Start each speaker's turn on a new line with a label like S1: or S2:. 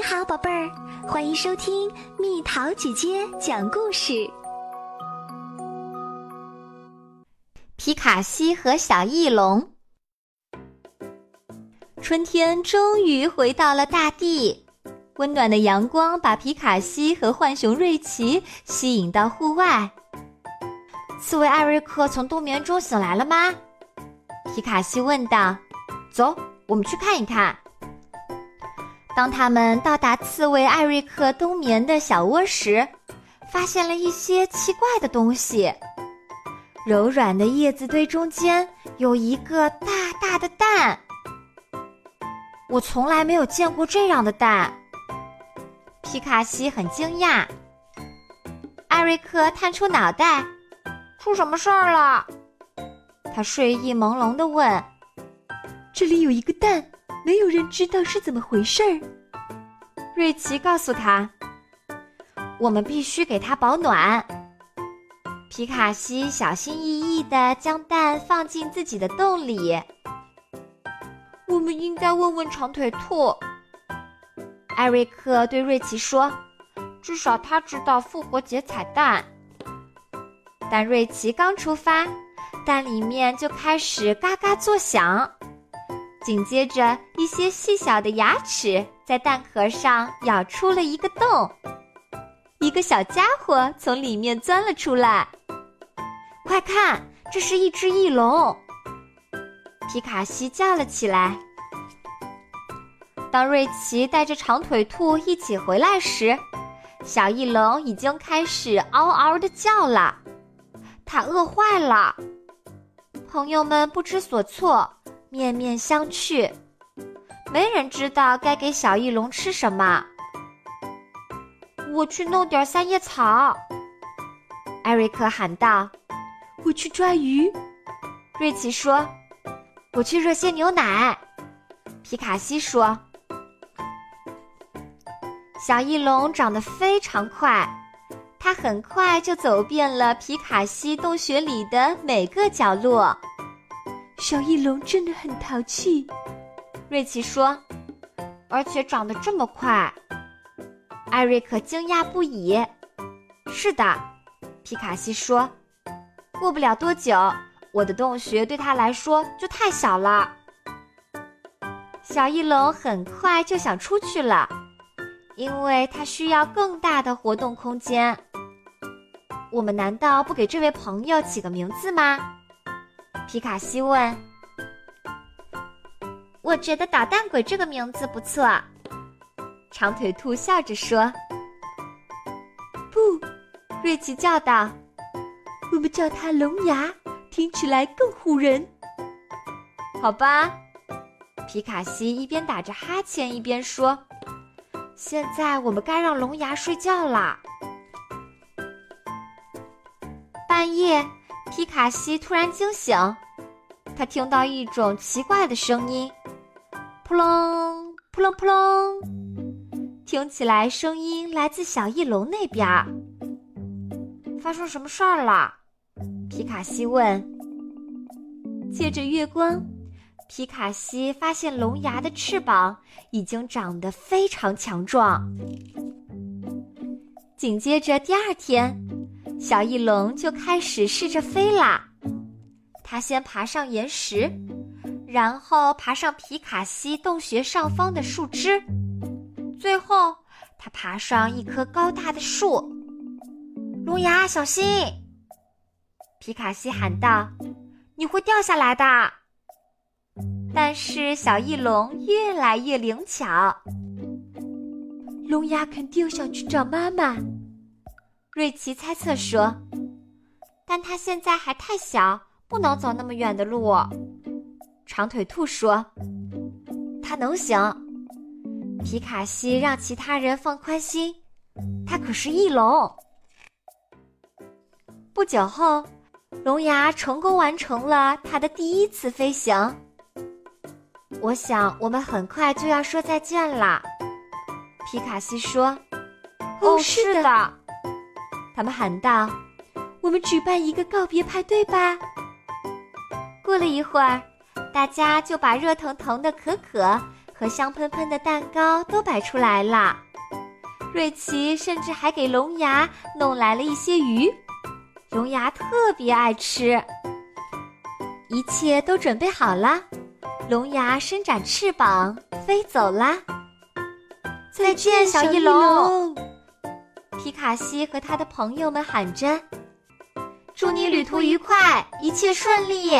S1: 你好，宝贝儿，欢迎收听蜜桃姐姐讲故事。
S2: 皮卡西和小翼龙，春天终于回到了大地，温暖的阳光把皮卡西和浣熊瑞奇吸引到户外。刺猬艾瑞克从冬眠中醒来了吗？皮卡西问道。走，我们去看一看。当他们到达刺猬艾瑞克冬眠的小窝时，发现了一些奇怪的东西。柔软的叶子堆中间有一个大大的蛋，我从来没有见过这样的蛋。皮卡西很惊讶。艾瑞克探出脑袋，出什么事儿了？他睡意朦胧地问：“
S3: 这里有一个蛋。”没有人知道是怎么回事儿。
S2: 瑞奇告诉他：“我们必须给他保暖。”皮卡西小心翼翼地将蛋放进自己的洞里。
S3: 我们应该问问长腿兔。
S2: 艾瑞克对瑞奇说：“至少他知道复活节彩蛋。”但瑞奇刚出发，蛋里面就开始嘎嘎作响。紧接着，一些细小的牙齿在蛋壳上咬出了一个洞，一个小家伙从里面钻了出来。快看，这是一只翼龙！皮卡西叫了起来。当瑞奇带着长腿兔一起回来时，小翼龙已经开始嗷嗷的叫了，它饿坏了。朋友们不知所措。面面相觑，没人知道该给小翼龙吃什么。
S3: 我去弄点三叶草，
S2: 艾瑞克喊道。
S3: 我去抓鱼，
S2: 瑞奇说。我去热些牛奶，皮卡西说。小翼龙长得非常快，它很快就走遍了皮卡西洞穴里的每个角落。
S3: 小翼龙真的很淘气，
S2: 瑞奇说，而且长得这么快。艾瑞克惊讶不已。是的，皮卡西说，过不了多久，我的洞穴对他来说就太小了。小翼龙很快就想出去了，因为它需要更大的活动空间。我们难道不给这位朋友起个名字吗？皮卡西问：“我觉得捣蛋鬼这个名字不错。”长腿兔笑着说：“
S3: 不。”
S2: 瑞奇叫道：“
S3: 我们叫它龙牙，听起来更唬人。”
S2: 好吧，皮卡西一边打着哈欠一边说：“现在我们该让龙牙睡觉了。”半夜。皮卡西突然惊醒，他听到一种奇怪的声音，扑棱扑棱扑棱，听起来声音来自小翼龙那边。发生什么事儿了？皮卡西问。借着月光，皮卡西发现龙牙的翅膀已经长得非常强壮。紧接着第二天。小翼龙就开始试着飞啦。它先爬上岩石，然后爬上皮卡西洞穴上方的树枝，最后它爬上一棵高大的树。龙牙，小心！皮卡西喊道：“你会掉下来的。”但是小翼龙越来越灵巧。
S3: 龙牙肯定想去找妈妈。
S2: 瑞奇猜测说：“但他现在还太小，不能走那么远的路。”长腿兔说：“他能行。”皮卡西让其他人放宽心，他可是翼龙。不久后，龙牙成功完成了他的第一次飞行。我想我们很快就要说再见了，皮卡西说：“
S3: 哦，是的。”
S2: 他们喊道：“
S3: 我们举办一个告别派对吧。”
S2: 过了一会儿，大家就把热腾腾的可可和香喷喷的蛋糕都摆出来了。瑞奇甚至还给龙牙弄来了一些鱼，龙牙特别爱吃。一切都准备好了，龙牙伸展翅膀飞走啦。再见，小翼龙！卡西和他的朋友们喊着：“祝你旅途愉快，一切顺利！”